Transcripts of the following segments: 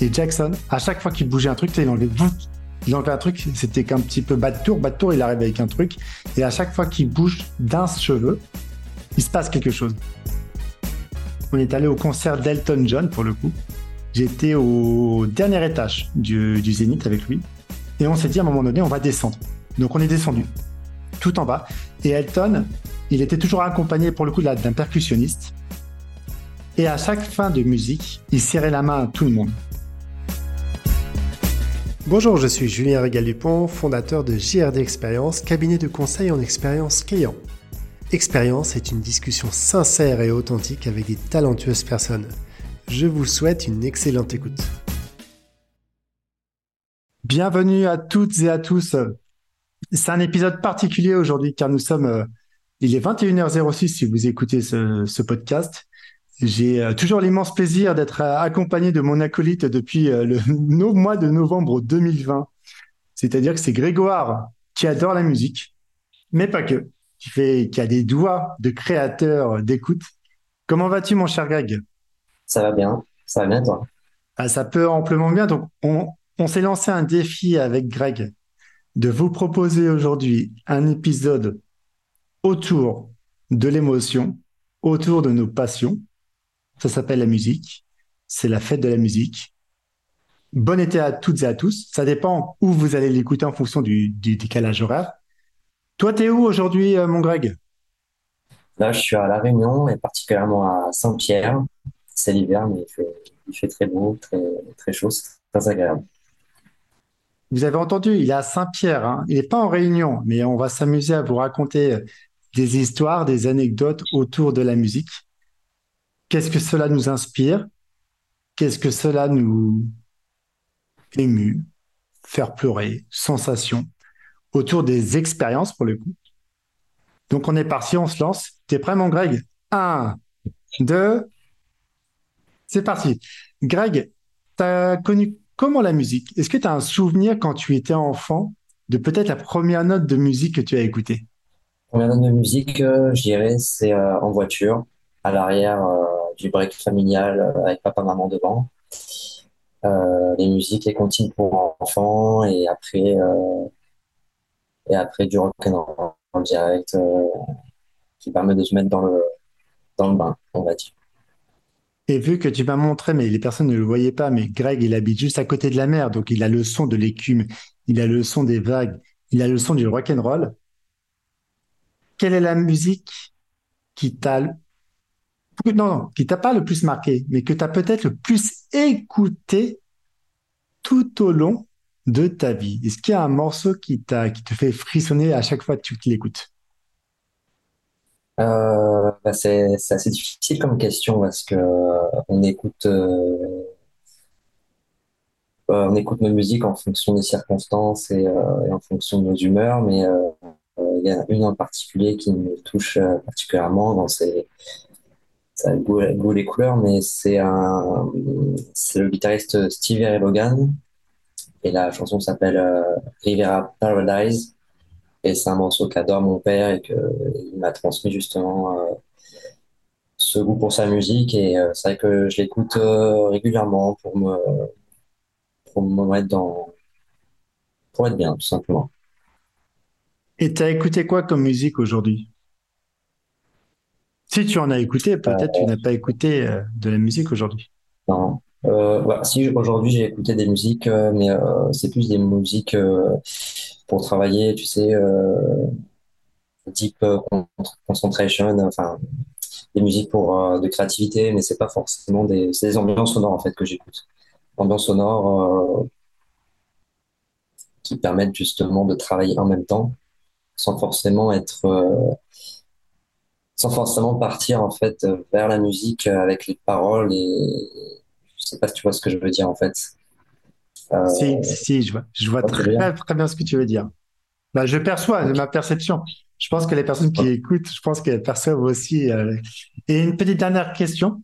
Et Jackson, à chaque fois qu'il bougeait un truc, il enlevait il enlevait un truc, c'était qu'un petit peu bas de tour, bas de tour, il arrive avec un truc, et à chaque fois qu'il bouge d'un cheveu, il se passe quelque chose. On est allé au concert d'Elton John pour le coup. J'étais au dernier étage du, du Zénith avec lui, et on s'est dit à un moment donné, on va descendre. Donc on est descendu, tout en bas, et Elton, il était toujours accompagné pour le coup d'un percussionniste. Et à chaque fin de musique, il serrait la main à tout le monde. Bonjour, je suis Julien Régal-Dupont, fondateur de JRD Expérience, cabinet de conseil en expérience client. Expérience est une discussion sincère et authentique avec des talentueuses personnes. Je vous souhaite une excellente écoute. Bienvenue à toutes et à tous. C'est un épisode particulier aujourd'hui car nous sommes, euh, il est 21h06 si vous écoutez ce, podcast. J'ai euh, toujours l'immense plaisir d'être euh, accompagné de mon acolyte depuis le mois de novembre 2020. C'est-à-dire que c'est Grégoire qui adore la musique, mais pas que, qui fait, qui a des doigts de créateur d'écoute. Comment vas-tu, mon cher Greg? Ça va bien, ça va bien toi? Ah, ça peut amplement bien. Donc, on, on s'est lancé un défi avec Greg de vous proposer aujourd'hui un épisode autour de l'émotion, autour de nos passions. Ça s'appelle la musique. C'est la fête de la musique. Bon été à toutes et à tous. Ça dépend où vous allez l'écouter en fonction du, décalage horaire. Toi, t'es où aujourd'hui, euh, mon Greg? Là, je suis à La Réunion et particulièrement à Saint-Pierre. C'est l'hiver, mais il fait, très beau, très, très chaud, très agréable. Vous avez entendu, il est à Saint-Pierre. Hein. Il n'est pas en réunion, mais on va s'amuser à vous raconter des histoires, des anecdotes autour de la musique. Qu'est-ce que cela nous inspire? Qu'est-ce que cela nous émue Faire pleurer Sensation Autour des expériences, pour le coup? Donc, on est parti, on se lance. T'es prêt, mon Greg? Un, deux, c'est parti. Greg, tu as connu Comment la musique? Est-ce que tu as un souvenir quand tu étais enfant de peut-être la première note de musique que tu as écoutée? Première note de musique, euh, je dirais, c'est euh, en voiture, à l'arrière euh, du break familial avec papa maman devant. les musiques, les comptines pour enfants et après et après du rock en direct qui permet de se mettre dans le dans le bain, on va dire. Et vu que tu m'as montré, mais les personnes ne le voyaient pas, mais Greg, il habite juste à côté de la mer, donc il a le son de l'écume, il a le son des vagues, il a le son du rock and roll. Quelle est la musique qui t'a non, non, qui t'a pas le plus marqué, mais que tu as peut-être le plus écouté tout au long de ta vie. Est-ce qu'il y a un morceau qui t'a, qui te fait frissonner à chaque fois que tu l'écoutes? Euh, bah, c'est assez difficile comme question parce que euh, on écoute euh, on écoute nos musiques en fonction des circonstances et, en fonction de nos humeurs, mais il y a une en particulier qui me touche particulièrement dans ses ça goût, les couleurs, mais c'est un c'est le guitariste Stevie Ray Vaughan et la chanson s'appelle Rivera Paradise et c'est un morceau qu'adore mon père et qu'il m'a transmis justement euh, ce goût pour sa musique. Et euh, c'est vrai que je l'écoute euh, régulièrement pour me, pour me mettre dans. pour être bien, tout simplement. Et tu as écouté quoi comme musique aujourd'hui? Si tu en as écouté, peut-être tu n'as pas écouté de la musique aujourd'hui. Non. si aujourd'hui j'ai écouté des musiques, mais c'est plus des musiques pour travailler, tu sais, euh, deep euh, concentration, enfin, des musiques pour euh, de créativité, mais c'est pas forcément des, c'est des ambiances sonores en fait que j'écoute. Ambiances sonores qui permettent justement de travailler en même temps, sans forcément être, sans forcément partir en fait vers la musique avec les paroles et je sais pas si tu vois ce que je veux dire en fait. Euh, si, si, je vois, je vois très, très bien ce que tu veux dire. Bah, je perçois ma perception. Je pense que les personnes qui écoutent, je pense qu'elles perçoivent aussi. Euh, et une petite dernière question.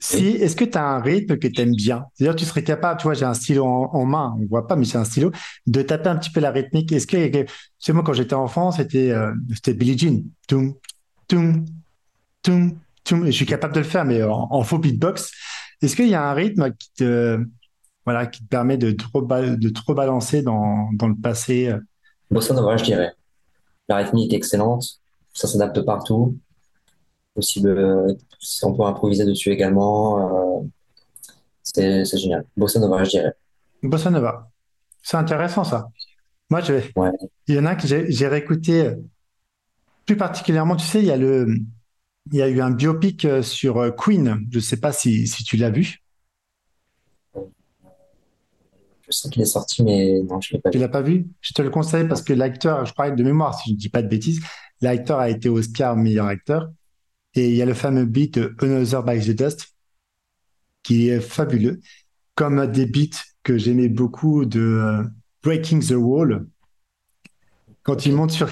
Si, est-ce que tu as un rythme que tu aimes bien? C'est-à-dire, tu serais capable, tu vois, j'ai un stylo en, main, on ne voit pas, mais j'ai un stylo, de taper un petit peu la rythmique. Est-ce que, tu sais, moi, quand j'étais enfant, c'était euh, Billie Jean. Toum, Et je suis capable de le faire, mais en, en faux beatbox. Est-ce qu'il y a un rythme qui te, voilà, qui te permet de trop, de trop balancer dans, dans le passé? Bossa Nova, je dirais. La rythmique est excellente, ça s'adapte partout. Possible, euh, on peut improviser dessus également. Euh, c'est génial. Bossa Nova, je dirais. Bossa Nova. C'est intéressant ça. Moi, je vais. Ouais. Il y en a que j'ai réécouté plus particulièrement. Tu sais, il y a le, il y a eu un biopic sur Queen. Je ne sais pas si, si tu l'as vu. Je sais qu'il est sorti, mais non, je ne l'ai pas vu. Tu l'as pas vu? Je te le conseille parce que l'acteur, je parlais de mémoire, si je ne dis pas de bêtises, l'acteur a été Oscar meilleur acteur. Et il y a le fameux beat Another by the Dust qui est fabuleux, comme des beats que j'aimais beaucoup de euh, Breaking the Wall. Quand il monte sur,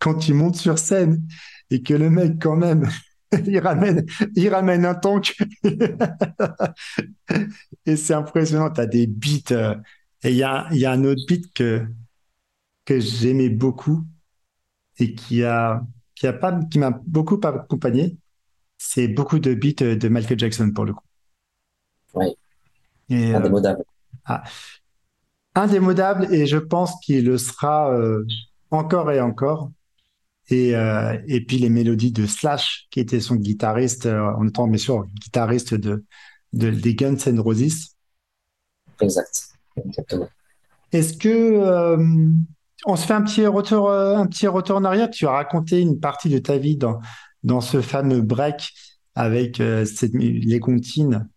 quand il monte sur scène et que le mec, quand même, il ramène, il ramène un tank. et c'est impressionnant. Tu as des beats. Euh, et il y a, y a un autre beat que, que j'aimais beaucoup et qui a, qui a pas, qui m'a beaucoup accompagné. C'est beaucoup de beats de Michael Jackson pour le coup. Oui. Et, euh, indémodable. Ah, indémodable et je pense qu'il le sera euh, encore et encore. Et, euh, et puis les mélodies de Slash, qui était son guitariste, en étant bien sûr guitariste de, de, des Guns N' Roses. Exact, exactement. Est-ce que euh, on se fait un petit retour, euh, un petit retour en arrière? Tu as raconté une partie de ta vie dans, dans ce fameux break avec cette, les comptines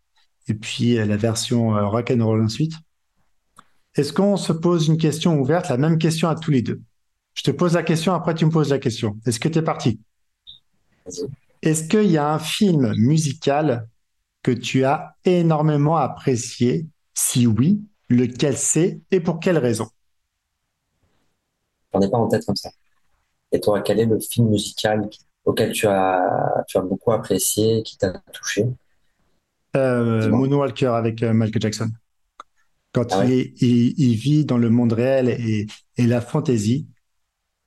et puis la version rock and roll ensuite. Est-ce qu'on se pose une question ouverte, la même question à tous les deux? Je te pose la question, après tu me poses la question. Est-ce que tu es parti? Est-ce qu'il y a un film musical que tu as énormément apprécié? Si oui, lequel c'est et pour quelle raison? J'en ai pas en tête comme ça. Et toi, quel est le film musical auquel tu as, tu as beaucoup apprécié, qui t'a touché? Euh, Moonwalker avec euh, Michael Jackson. Quand ah il, il, vit dans le monde réel et, et la fantaisie,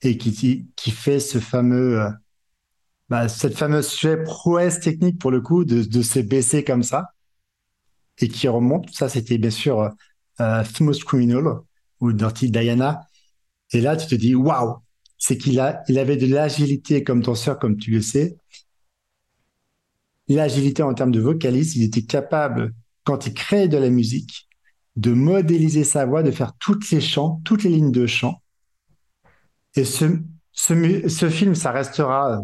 et qui, qui fait ce fameux, euh, bah, cette fameuse prouesse technique pour le coup de, de se baisser comme ça et qui remonte. Ça, c'était bien sûr euh, euh Smooth Criminal ou Dirty Diana. Et là, tu te dis, waouh, c'est qu'il a, il avait de l'agilité comme danseur, comme tu le sais. L'agilité en termes de vocaliste, il était capable, quand il créait de la musique, de modéliser sa voix, de faire toutes les chants, toutes les lignes de chant et ce, film, ça restera euh,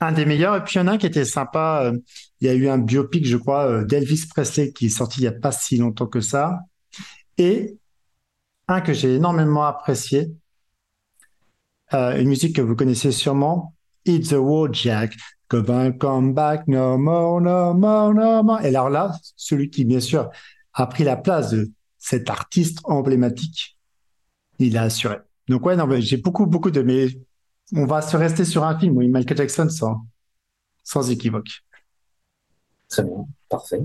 un des meilleurs. Et puis, il y en a un qui était sympa. Euh, il y a eu un biopic, je crois, euh, d'Elvis Presley qui est sorti il n'y a pas si longtemps que ça. Et un que j'ai énormément apprécié, une musique que vous connaissez sûrement, It's the War Jack. Come back, no more, no more, no more. Et alors là, celui qui, bien sûr, a pris la place de cet artiste emblématique, il a assuré. Donc ouais, non, j'ai beaucoup, beaucoup de... Mais on va se rester sur un film, oui, Michael Jackson sans, sans équivoque. Très bien, parfait.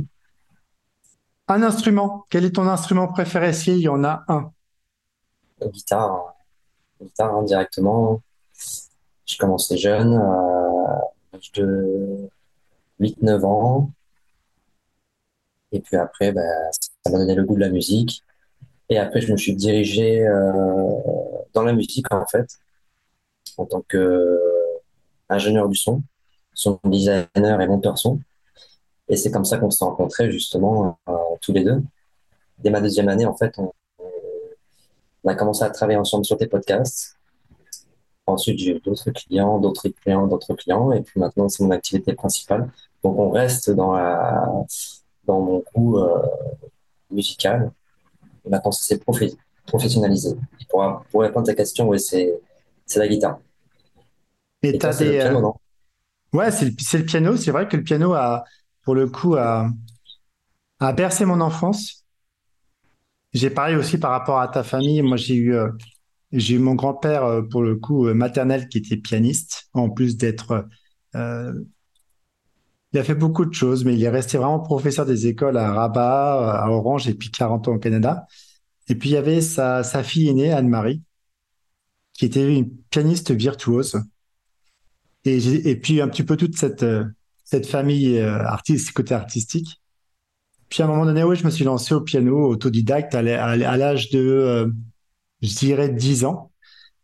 Un instrument. Quel est ton instrument préféré s'il y en a un? La guitare. La guitare, indirectement. J'ai commencé jeune, à l'âge de 8-9 ans. Et puis après, bah, ça m'a donné le goût de la musique. Et après, je me suis dirigé euh, dans la musique, en fait, en tant qu'ingénieur du son, son designer et monteur son. Et c'est comme ça qu'on s'est rencontrés, justement, euh, tous les deux. Dès ma deuxième année, en fait, on, on, a commencé à travailler ensemble sur des podcasts. Ensuite, j'ai eu d'autres clients, d'autres clients, d'autres clients. Et puis maintenant, c'est mon activité principale. Donc, on reste dans, la, dans mon goût euh, musical maintenant, c'est professionnalisé. Pour, pour, répondre à ta question, oui, c'est la guitare. Et, tu as des. Le piano, euh, non? Ouais, c'est le, le, piano. C'est vrai que le piano a, pour le coup, a, a bercé mon enfance. J'ai parlé aussi par rapport à ta famille. Moi, j'ai eu, euh, j'ai eu mon grand-père, euh, pour le coup, maternel, qui était pianiste, en plus d'être il a fait beaucoup de choses, mais il est resté vraiment professeur des écoles à Rabat, à Orange et puis 40 ans au Canada. Et puis il y avait sa, fille aînée, Anne-Marie, qui était une pianiste virtuose. Et, puis un petit peu toute cette, famille euh, artiste, côté artistique. Puis à un moment donné, oui, je me suis lancé au piano autodidacte à l'âge de, euh, je dirais, 10 ans.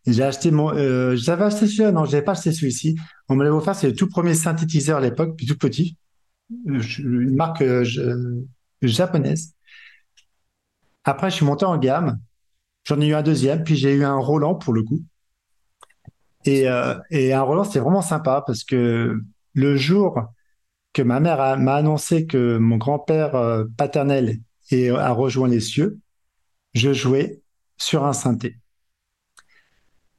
J'ai acheté mon, euh, j'avais acheté celui-là, non, j'avais pas acheté celui-ci. On me l'avait offert, c'est le tout premier synthétiseur à l'époque, puis tout petit, une marque japonaise. Après, je suis monté en gamme. J'en ai eu un deuxième, puis j'ai eu un Roland pour le coup. Et, euh, et un Roland, c'était vraiment sympa parce que le jour que ma mère m'a annoncé que mon grand-père euh, paternel a rejoint les cieux, je jouais sur un synthé.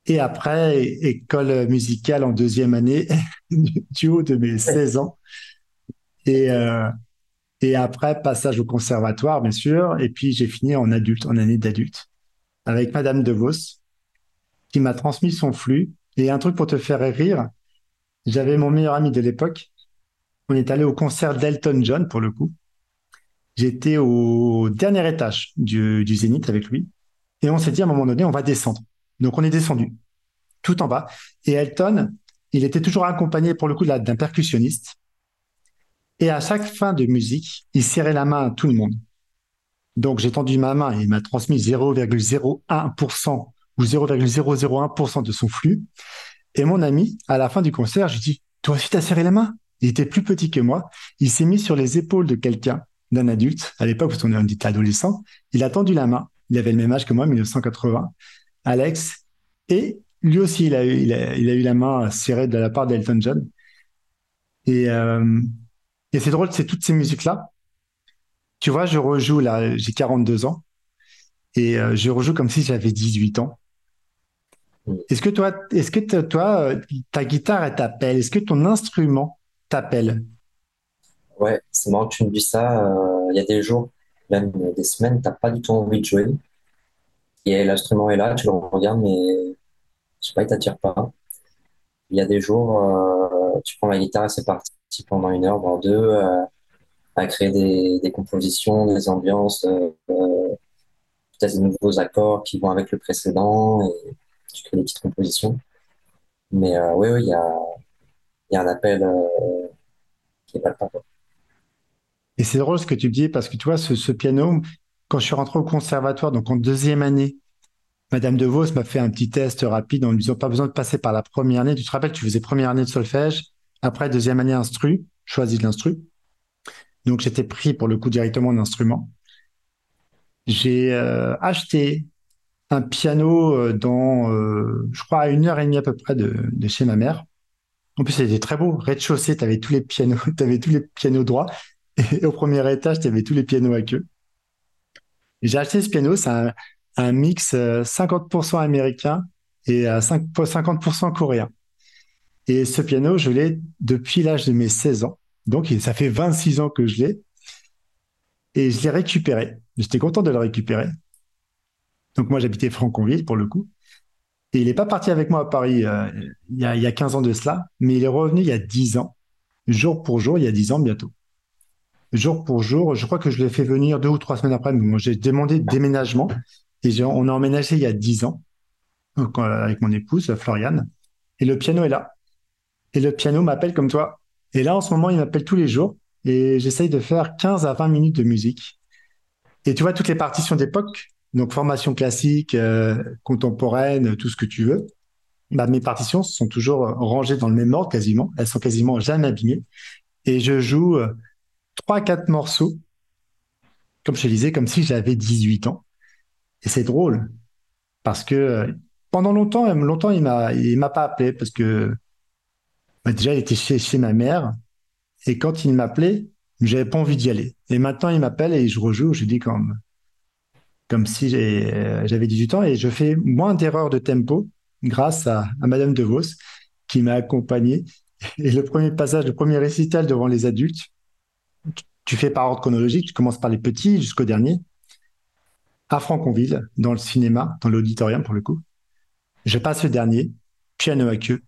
Et après, école musicale en deuxième année, du haut de mes 16 ans. Et, euh, et après, passage au conservatoire, bien sûr. Et puis, j'ai fini en adulte, en année d'adulte, avec Madame De Vos, qui m'a transmis son flux. Et un truc pour te faire rire, j'avais mon meilleur ami de l'époque. On est allé au concert d'Elton John, pour le coup. J'étais au dernier étage du, du Zénith avec lui. Et on s'est dit à un moment donné, on va descendre. Donc, on est descendu tout en bas. Et Elton, il était toujours accompagné, pour le coup, d'un percussionniste. Et à chaque fin de musique, il serrait la main à tout le monde. Donc j'ai tendu ma main et il m'a transmis 0,01% ou 0,001% de son flux. Et mon ami, à la fin du concert, je dis, toi aussi t'as serré la main? Il était plus petit que moi. Il s'est mis sur les épaules de quelqu'un, d'un adulte. À l'époque, où on était adolescent. Il a tendu la main. Il avait le même âge que moi, 1980. Alex. Et lui aussi, il a eu, il a, eu la main serrée de la part d'Elton John. Et, euh, et c'est drôle, c'est toutes ces musiques-là. Tu vois, je rejoue là, j'ai 42 ans et euh, je rejoue comme si j'avais 18 ans. Est-ce que toi, est-ce que toi, ta guitare, elle t'appelle? Est-ce que ton instrument t'appelle? Ouais, c'est marrant que tu me dis ça. Euh, il y a des jours, même des semaines, t'as pas du tout envie de jouer. Et l'instrument est là, tu le regardes, mais je sais pas, il t'attire pas. Il y a des jours, euh, tu prends la guitare et c'est parti pendant une heure, voire deux, euh, à créer des, des, compositions, des ambiances, euh, euh, peut-être des nouveaux accords qui vont avec le précédent, et tu crées des petites compositions. Mais oui, il y a, y a un appel qui est pas le Et c'est drôle ce que tu dis, parce que tu vois, ce, ce piano, quand je suis rentré au conservatoire, donc en deuxième année, Madame De Vos m'a fait un petit test rapide en me disant pas besoin de passer par la première année. Tu te rappelles, tu faisais première année de solfège, après, deuxième année, instru, choisi de l'instru. Donc, j'étais pris pour le coup directement en instrument. J'ai euh, acheté un piano euh, dans, euh, je crois, à une heure et demie à peu près de, chez ma mère. En plus, c'était très beau. Rez-de-chaussée, tu tous les pianos, tu avais tous les pianos droits. Et au premier étage, tu avais tous les pianos à queue. J'ai acheté ce piano, c'est un, mix 50% américain et 50% coréen. Et ce piano, je l'ai depuis l'âge de mes 16 ans. Donc, ça fait 26 ans que je l'ai. Et je l'ai récupéré. J'étais content de le récupérer. Donc, moi, j'habitais Franconville, pour le coup. Et il n'est pas parti avec moi à Paris euh, il, y a, il, y a, 15 ans de cela, mais il est revenu il y a 10 ans, jour pour jour, il y a 10 ans bientôt. Jour pour jour, je crois que je l'ai fait venir deux ou trois semaines après. J'ai demandé déménagement et on a emménagé il y a 10 ans euh, avec mon épouse, Floriane. Et le piano est là. Et le piano m'appelle comme toi. Et là, en ce moment, il m'appelle tous les jours. Et j'essaye de faire 15 à 20 minutes de musique. Et tu vois, toutes les partitions d'époque, donc formation classique, euh, contemporaine, tout ce que tu veux, bah, mes partitions sont toujours rangées dans le même ordre quasiment. Elles sont quasiment jamais abîmées. Et je joue euh, trois, quatre morceaux, comme je te disais, comme si j'avais 18 ans. Et c'est drôle parce que euh, pendant longtemps, longtemps, il m'a, il m'a pas appelé parce que bah, déjà, il était chez, ma mère. Et quand il m'appelait, j'avais pas envie d'y aller. Et maintenant, il m'appelle et je rejoue. Je dis comme, comme si j'avais 18 ans et je fais moins d'erreurs de tempo grâce à, à Madame De Vos qui m'a accompagné. Et le premier passage, le premier récital devant les adultes, tu fais par ordre chronologique, tu commences par les petits jusqu'au dernier, à Franconville, dans le cinéma, dans l'auditorium pour le coup. Je passe le dernier, piano à queue,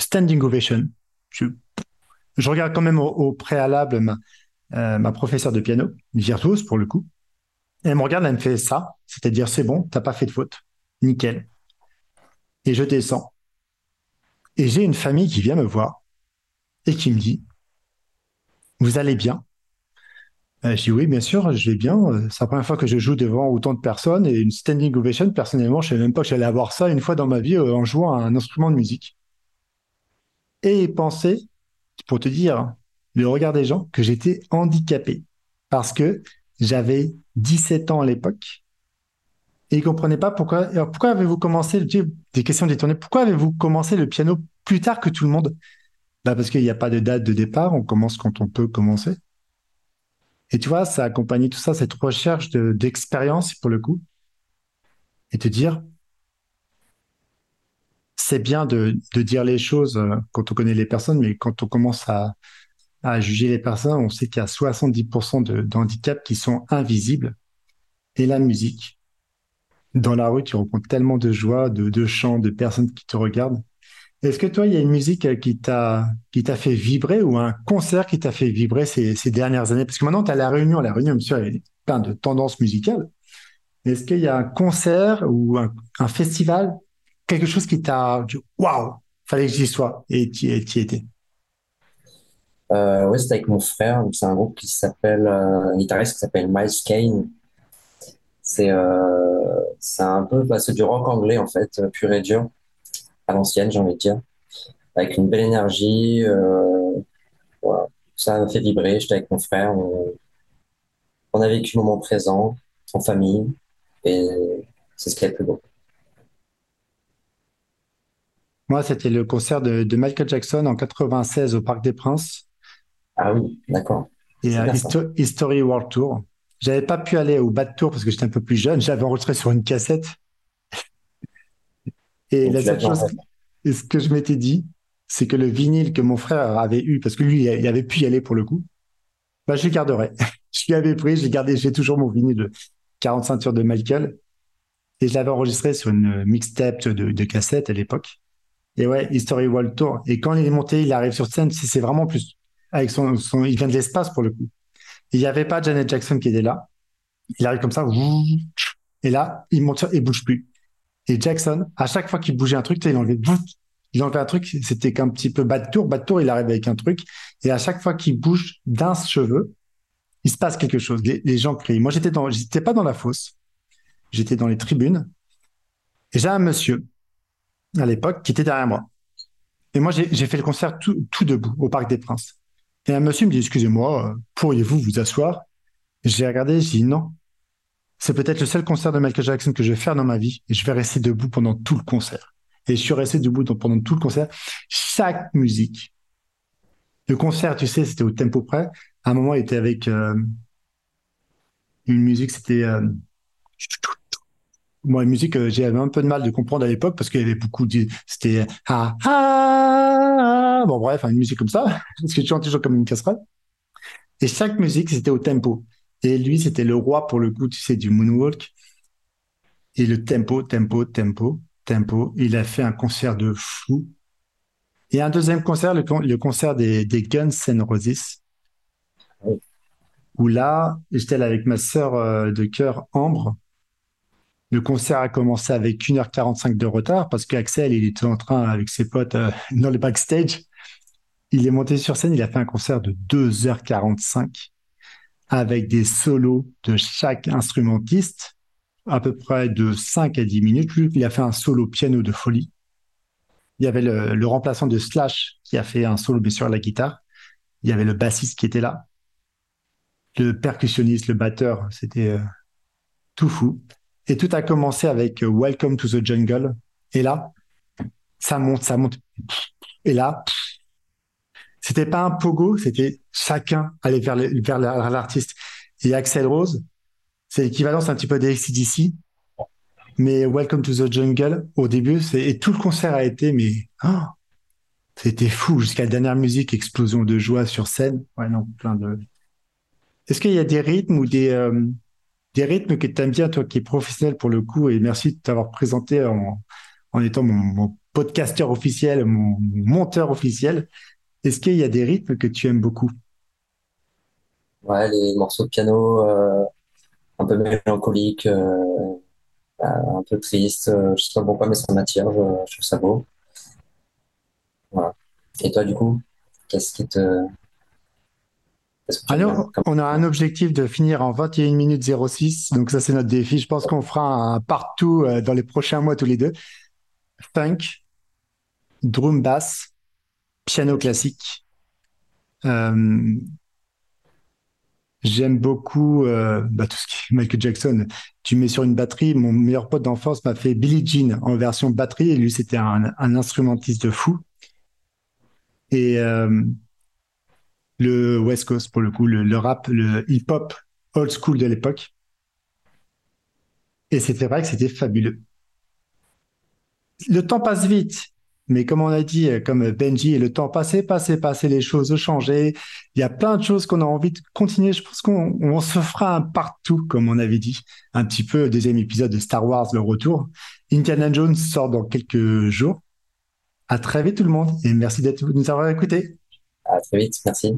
standing ovation. Je, regarde quand même au, préalable ma, euh, ma professeure de piano, virtuose pour le coup. elle me regarde, elle me fait ça, c'est-à-dire c'est bon, t'as pas fait de faute, nickel. Et je descends. Et j'ai une famille qui vient me voir et qui me dit, vous allez bien? Euh, je dis oui, bien sûr, je vais bien. Euh, C'est la première fois que je joue devant autant de personnes et une standing ovation. Personnellement, je ne savais même pas que j'allais avoir ça une fois dans ma vie euh, en jouant à un instrument de musique. Et penser, pour te dire, le regard des gens, que j'étais handicapé parce que j'avais 17 ans à l'époque et ils comprenaient pas pourquoi. Alors pourquoi avez-vous commencé, des questions détournées, pourquoi avez-vous commencé le piano plus tard que tout le monde? Bah parce qu'il n'y a pas de date de départ, on commence quand on peut commencer. Et tu vois, ça accompagne tout ça, cette recherche de, d'expérience pour le coup, et te dire, c'est bien de, dire les choses euh, quand on connaît les personnes, mais quand on commence à, juger les personnes, on sait qu'il y a 70% de, d'handicaps qui sont invisibles. Et la musique, dans la rue, tu rencontres tellement de joie, de chants, de personnes qui te regardent. Est-ce que toi, il y a une musique euh, qui t'a qui t'a fait vibrer ou un concert qui t'a fait vibrer ces, dernières années? Parce que maintenant, tu as la Réunion. La Réunion, monsieur, il y a plein de tendances musicales. Est-ce qu'il y a un concert ou un, festival, quelque chose qui t'a dit waouh, fallait que j'y sois et tu y étais? Euh, ouais, c'était avec mon frère. C'est un groupe qui s'appelle, euh, un guitariste qui s'appelle Miles Kane. C'est euh, un peu, bah, du rock anglais en fait, pur et dur, à l'ancienne, j'ai envie de dire, avec une belle énergie. Euh, voilà. Ça m'a fait vibrer. J'étais avec mon frère. On, on a vécu le moment présent en famille et c'est ce qui est le plus beau. Moi, c'était le concert de, de Michael Jackson en 96 au Parc des Princes Ah oui, d'accord. et à. Histo- History World Tour. J'avais pas pu aller au Bad Tour parce que j'étais un peu plus jeune. J'avais enregistré sur une cassette. Et Donc la seule chose, ce que je m'étais dit, c'est que le vinyle que mon frère avait eu, parce que lui, il avait pu y aller pour le coup, bah, je le garderai. Je lui avais pris, j'ai gardé, j'ai toujours mon vinyle de 40 ceintures de Michael. Et je l'avais enregistré sur une mixtape de, de cassette à l'époque. Et ouais, History World Tour. Et quand il est monté, il arrive sur scène, c'est c'est vraiment plus, avec son, son, il vient de l'espace pour le coup. Il n'y avait pas Janet Jackson qui était là. Il arrive comme ça, et là, il monte, sur- il bouge plus. Et Jackson, à chaque fois qu'il bougeait un truc, il enlevait, un truc, c'était qu'un petit peu bas de tour, bas de tour, il arrive avec un truc. Et à chaque fois qu'il bouge d'un cheveu, il se passe quelque chose. Les, gens crient. Moi, j'étais dans, j'étais pas dans la fosse. J'étais dans les tribunes. Et j'ai un monsieur, à l'époque, qui était derrière moi. Et moi, j'ai j'ai fait le concert tout, tout debout, au Parc des Princes. Et un monsieur me dit, excusez-moi, euh, pourriez-vous vous asseoir? J'ai regardé, j'ai dit non. C'est peut-être le seul concert de Michael Jackson que je vais faire dans ma vie et je vais rester debout pendant tout le concert. Et je suis resté debout pendant tout le concert. Chaque musique. Le concert, tu sais, c'était au tempo près. À un moment, il était avec euh, une musique, c'était... Euh, moi, une musique, euh, j'avais un peu de mal de comprendre à l'époque parce qu'il y avait beaucoup de... C'était... Ah, ah, ah. Bon, bref, une musique comme ça. Parce que je chante toujours comme une casserole. Et chaque musique, c'était au tempo. Et lui, c'était le roi pour le coup, tu sais, du moonwalk. Et le tempo, tempo, tempo, tempo. Il a fait un concert de fou. Et un deuxième concert, le, con- le concert des, Guns N' Roses, où là, j'étais avec ma sœur euh, de cœur, Ambre. Le concert a commencé avec 1h45 de retard parce qu'Axel, il était en train, avec ses potes, euh, dans le backstage. Il est monté sur scène, il a fait un concert de 2h45 avec des solos de chaque instrumentiste, à peu près de 5 à 10 minutes. Lui, il a fait un solo piano de folie. Il y avait le, remplaçant de Slash qui a fait un solo bien sûr à la guitare. Il y avait le bassiste qui était là, le percussionniste, le batteur, c'était euh, tout fou. Et tout a commencé avec euh, Welcome to the Jungle. Et là, ça monte, ça monte. Et là, c'était pas un pogo, c'était chacun allait vers l'artiste. Et Axel Rose, c'est l'équivalent, c'est un petit peu des AC/DC, mais Welcome to the Jungle, au début, c'est, et tout le concert a été, mais, oh, c'était fou, jusqu'à la dernière musique, explosion de joie sur scène. Ouais, non, plein de. Est-ce qu'il y a des rythmes ou des, euh, des rythmes que tu aimes bien, toi qui es professionnel pour le coup, et merci de t'avoir présenté en, en étant mon, mon podcasteur officiel, mon monteur officiel. Est-ce qu'il y a des rythmes que tu aimes beaucoup? Ouais, les morceaux de piano euh, un peu mélancoliques, euh, un peu tristes, euh, je sais pas pourquoi, mais ça m'attire, je, je trouve ça beau. Voilà. Et toi, du coup, qu'est-ce qui te... Alors, ah on a un objectif de finir en 21 minutes 06, donc ça c'est notre défi. Je pense qu'on fera un partout euh, dans les prochains mois tous les deux. Funk, drum bass, piano classique. Euh, j'aime beaucoup euh, bah, tout ce Michael Jackson. Tu mets sur une batterie. Mon meilleur pote d'enfance m'a fait Billie Jean en version batterie et lui c'était un, instrumentiste de fou. Et le West Coast pour le coup, le, rap, le hip-hop old school de l'époque. Et c'était vrai que c'était fabuleux. Le temps passe vite, mais comme on a dit, comme Benji, le temps passé, passé, passé, les choses ont changé. Il y a plein de choses qu'on a envie de continuer. Je pense qu'on se fera un partout, comme on avait dit. Un petit peu, deuxième épisode de Star Wars, le retour. Indiana Jones sort dans quelques jours. À très vite tout le monde et merci d'être nous avoir écoutés. À très vite, merci.